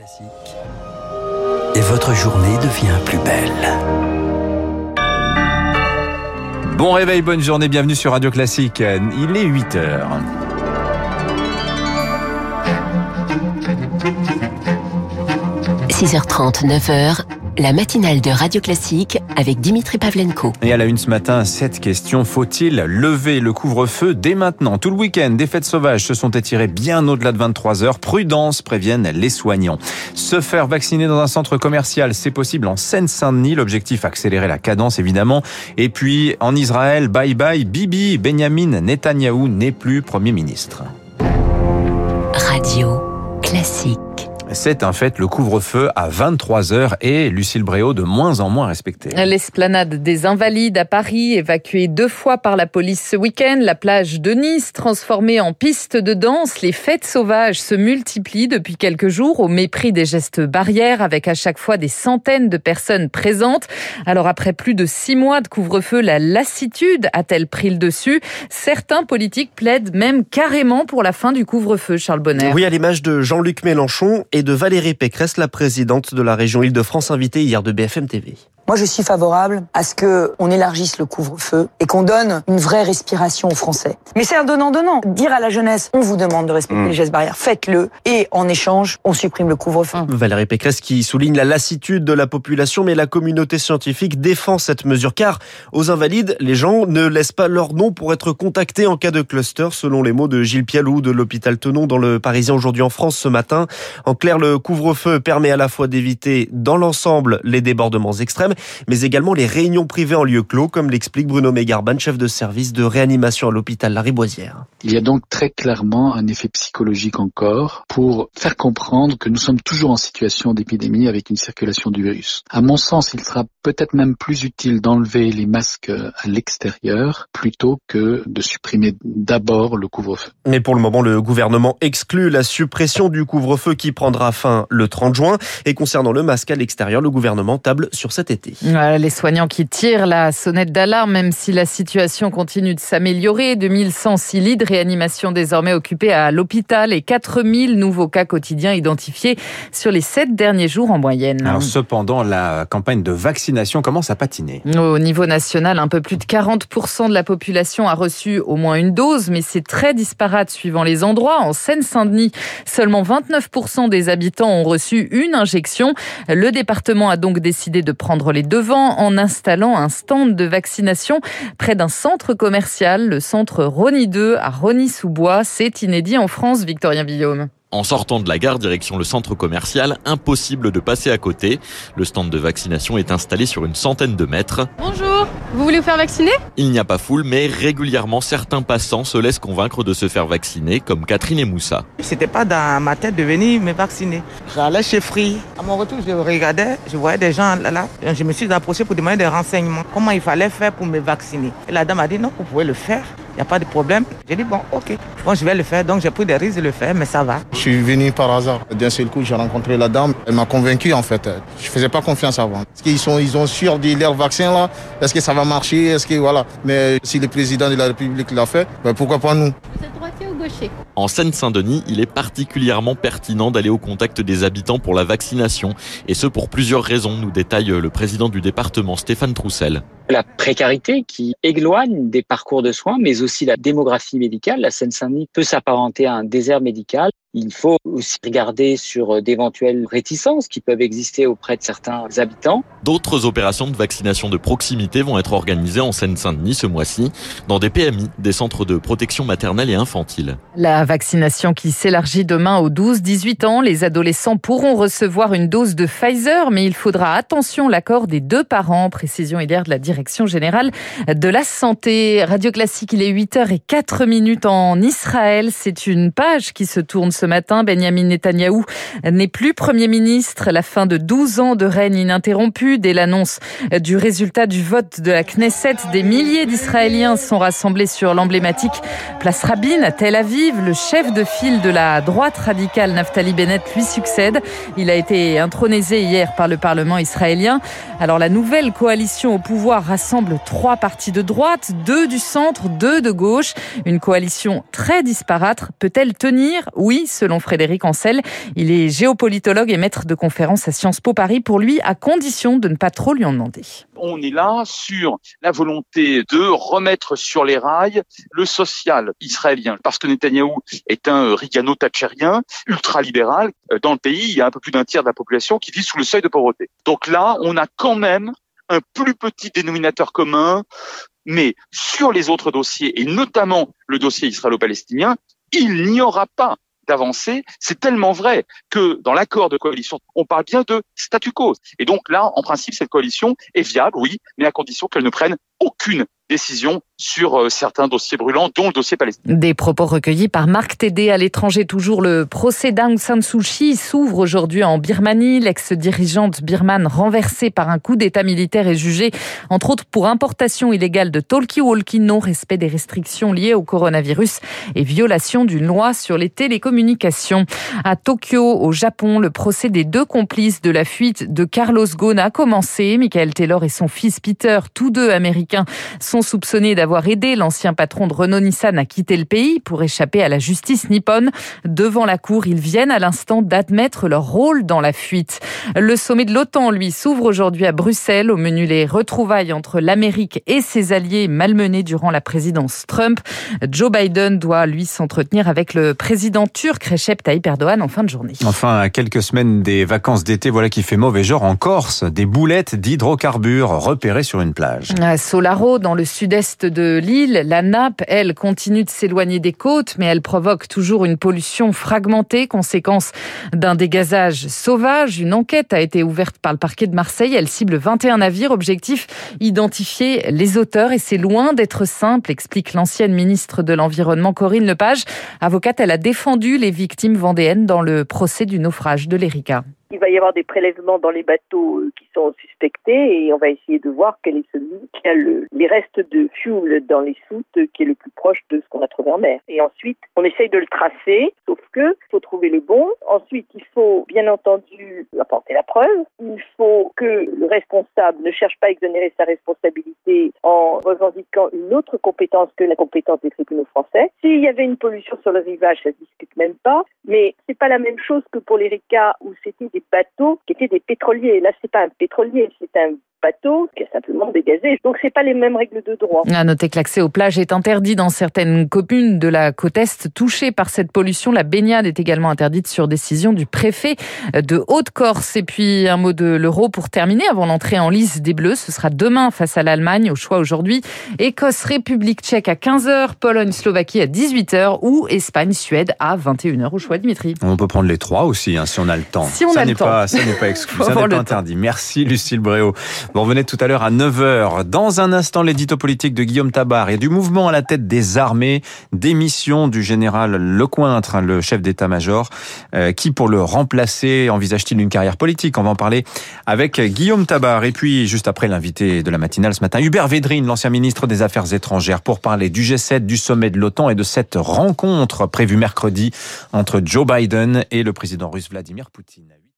Classique. Et votre journée devient plus belle. Bon réveil, bonne journée, bienvenue sur Radio Classique. Il est 8 heures. – 6h30, 9h, la matinale de Radio Classique avec Dimitri Pavlenko. Et à la une ce matin, cette question, faut-il lever le couvre-feu dès maintenant? Tout le week-end, des fêtes sauvages se sont étirées bien au-delà de 23 heures. Prudence, préviennent les soignants. Se faire vacciner dans un centre commercial, c'est possible en Seine-Saint-Denis. L'objectif, accélérer la cadence évidemment. Et puis en Israël, bye bye, Bibi, Benjamin Netanyahou n'est plus Premier ministre. Radio Classique. C'est un fait, le couvre-feu à 23 heures et Lucille Bréau de moins en moins respectée. L'esplanade des Invalides à Paris, évacuée deux fois par la police ce week-end, la plage de Nice transformée en piste de danse, les fêtes sauvages se multiplient depuis quelques jours au mépris des gestes barrières avec à chaque fois des centaines de personnes présentes. Alors après plus de six mois de couvre-feu, la lassitude a-t-elle pris le dessus? Certains politiques plaident même carrément pour la fin du couvre-feu, Charles Bonner. Oui, à l'image de Jean-Luc Mélenchon et de Valérie Pécresse, la présidente de la région Île-de-France, invitée hier de BFM TV. Moi, je suis favorable à ce que on élargisse le couvre-feu et qu'on donne une vraie respiration aux Français. Mais c'est un donnant-donnant. Dire à la jeunesse, on vous demande de respecter mmh. les gestes barrières, faites-le. Et en échange, on supprime le couvre-feu. Mmh. Valérie Pécresse qui souligne la lassitude de la population, mais la communauté scientifique défend cette mesure car aux invalides, les gens ne laissent pas leur nom pour être contactés en cas de cluster, selon les mots de Gilles Pialou de l'hôpital Tenon dans le Parisien aujourd'hui en France ce matin. En clair, le couvre-feu permet à la fois d'éviter dans l'ensemble les débordements extrêmes, mais également les réunions privées en lieu clos, comme l'explique Bruno Mégarban, chef de service de réanimation à l'hôpital Lariboisière. Il y a donc très clairement un effet psychologique encore pour faire comprendre que nous sommes toujours en situation d'épidémie avec une circulation du virus. À mon sens, il sera peut-être même plus utile d'enlever les masques à l'extérieur plutôt que de supprimer d'abord le couvre-feu. Mais pour le moment, le gouvernement exclut la suppression du couvre-feu qui prendra fin le 30 juin. Et concernant le masque à l'extérieur, le gouvernement table sur cet été. Les soignants qui tirent la sonnette d'alarme, même si la situation continue de s'améliorer. 2106 lits de réanimation désormais occupés à l'hôpital et 4000 nouveaux cas quotidiens identifiés sur les sept derniers jours en moyenne. Alors cependant, la campagne de vaccination commence à patiner. Au niveau national, un peu plus de 40% de la population a reçu au moins une dose, mais c'est très disparate suivant les endroits. En Seine-Saint-Denis, seulement 29% des habitants ont reçu une injection. Le département a donc décidé de prendre les devants en installant un stand de vaccination près d'un centre commercial, le centre Rony 2 à Rony-sous-Bois. C'est inédit en France, Victorien Guillaume. En sortant de la gare direction le centre commercial, impossible de passer à côté. Le stand de vaccination est installé sur une centaine de mètres. Bonjour, vous voulez vous faire vacciner? Il n'y a pas foule, mais régulièrement certains passants se laissent convaincre de se faire vacciner, comme Catherine et Moussa. C'était pas dans ma tête de venir me vacciner. J'allais chez Free. À mon retour, je regardais, je voyais des gens là, là. Je me suis approché pour demander des renseignements. Comment il fallait faire pour me vacciner? Et la dame a dit non, vous pouvez le faire. Il n'y a pas de problème. J'ai dit bon, ok. Bon, je vais le faire. Donc j'ai pris des risques de le faire, mais ça va. Je suis venu par hasard. D'un seul coup, j'ai rencontré la dame. Elle m'a convaincu en fait. Je faisais pas confiance avant. Est-ce qu'ils sont, ils ont sûr de leur vaccin là? Est-ce que ça va marcher? Est-ce que voilà Mais si le président de la République l'a fait, ben, pourquoi pas nous? En Seine-Saint-Denis, il est particulièrement pertinent d'aller au contact des habitants pour la vaccination, et ce pour plusieurs raisons, nous détaille le président du département Stéphane Troussel. La précarité qui éloigne des parcours de soins, mais aussi la démographie médicale. La Seine-Saint-Denis peut s'apparenter à un désert médical. Il faut aussi regarder sur d'éventuelles réticences qui peuvent exister auprès de certains habitants. D'autres opérations de vaccination de proximité vont être organisées en Seine-Saint-Denis ce mois-ci dans des PMI, des centres de protection maternelle et infantile. La vaccination qui s'élargit demain aux 12-18 ans, les adolescents pourront recevoir une dose de Pfizer, mais il faudra attention l'accord des deux parents. Précision hier de la Direction générale de la santé. Radio Classique, il est 8h04 minutes en Israël. C'est une page qui se tourne ce matin. Benjamin Netanyahou n'est plus Premier ministre. La fin de 12 ans de règne ininterrompu. Dès l'annonce du résultat du vote de la Knesset, des milliers d'Israéliens sont rassemblés sur l'emblématique place Rabin à Tel Aviv. Le chef de file de la droite radicale, Naftali Bennett, lui succède. Il a été intronisé hier par le Parlement israélien. Alors la nouvelle coalition au pouvoir rassemble trois partis de droite, deux du centre, deux de gauche. Une coalition très disparate. Peut-elle tenir? Oui, selon Frédéric Ancel. Il est géopolitologue et maître de conférence à Sciences Po Paris. Pour lui, à condition de ne pas trop lui en demander. On est là sur la volonté de remettre sur les rails le social israélien. Parce que Netanyahou est un rigano-thatcherien, ultra-libéral. Dans le pays, il y a un peu plus d'un tiers de la population qui vit sous le seuil de pauvreté. Donc là, on a quand même un plus petit dénominateur commun, mais sur les autres dossiers, et notamment le dossier israélo-palestinien, il n'y aura pas C'est tellement vrai que dans l'accord de coalition, on parle bien de statu quo. Et donc là, en principe, cette coalition est viable, oui, mais à condition qu'elle ne prenne aucune décision sur euh, certains dossiers brûlants, dont le dossier palestinien. Des propos recueillis par Marc Tédé à l'étranger. Toujours le procès d'Aung San Suu Kyi s'ouvre aujourd'hui en Birmanie. L'ex-dirigeante birmane renversée par un coup d'État militaire est jugée, entre autres, pour importation illégale de talkie-walkie, non-respect des restrictions liées au coronavirus et violation d'une loi sur les télécommunications. À Tokyo, au Japon, le procès des deux complices de la fuite de Carlos Ghosn a commencé. Michael Taylor et son fils Peter, tous deux américains, sont soupçonnés d'avoir aidé l'ancien patron de Renault-Nissan à quitter le pays pour échapper à la justice nippone. Devant la cour, ils viennent à l'instant d'admettre leur rôle dans la fuite. Le sommet de l'OTAN, lui, s'ouvre aujourd'hui à Bruxelles. Au menu, les retrouvailles entre l'Amérique et ses alliés malmenés durant la présidence Trump. Joe Biden doit, lui, s'entretenir avec le président turc Recep Tayyip Erdogan en fin de journée. Enfin, à quelques semaines des vacances d'été, voilà qui fait mauvais genre en Corse. Des boulettes d'hydrocarbures repérées sur une plage. À Dans le sud-est de l'île, la nappe, elle, continue de s'éloigner des côtes, mais elle provoque toujours une pollution fragmentée, conséquence d'un dégazage sauvage. Une enquête a été ouverte par le parquet de Marseille. Elle cible 21 navires. Objectif, identifier les auteurs. Et c'est loin d'être simple, explique l'ancienne ministre de l'Environnement Corinne Lepage. Avocate, elle a défendu les victimes vendéennes dans le procès du naufrage de l'Erika. Il va y avoir des prélèvements dans les bateaux qui sont suspectés et on va essayer de voir quel est celui qui a le, les restes de fuel dans les soutes qui est le plus proche de ce qu'on a trouvé en mer. Et ensuite, on essaye de le tracer, sauf que faut trouver le bon. Ensuite, il faut bien entendu apporter la preuve. Il faut que le responsable ne cherche pas à exonérer sa responsabilité en revendiquant une autre compétence que la compétence des tribunaux français. S'il y avait une pollution sur le rivage, ça se discute même pas. Mais c'est pas la même chose que pour l'Erika où c'était des bateaux qui étaient des pétroliers. Là, c'est pas un pétrolier, c'est un bateau qui a simplement dégazé. Donc c'est pas les mêmes règles de droit. À noter que l'accès aux plages est interdit dans certaines communes de la côte est touchées par cette pollution. La baignade est également interdite sur décision du préfet de Haute-Corse. Et puis un mot de l'euro pour terminer avant l'entrée en lice des Bleus. Ce sera demain face à l'Allemagne. Au choix aujourd'hui, Écosse, République tchèque à 15h, Pologne, Slovaquie à 18h ou Espagne, Suède à 21h. Au choix, Dimitri. On peut prendre les trois aussi hein, si on a le temps. Si on ça a le n'est temps. pas, ça n'est pas exclu, ça n'est pas interdit. Merci Lucille Bréau. Vous revenez tout à l'heure à 9h. Dans un instant, l'édito politique de Guillaume Tabar et du mouvement à la tête des armées, démission du général Lecointre, le chef d'état-major, euh, qui pour le remplacer envisage-t-il une carrière politique? On va en parler avec Guillaume Tabar. Et puis, juste après l'invité de la matinale ce matin, Hubert Védrine, l'ancien ministre des Affaires étrangères, pour parler du G7, du sommet de l'OTAN et de cette rencontre prévue mercredi entre Joe Biden et le président russe Vladimir Poutine.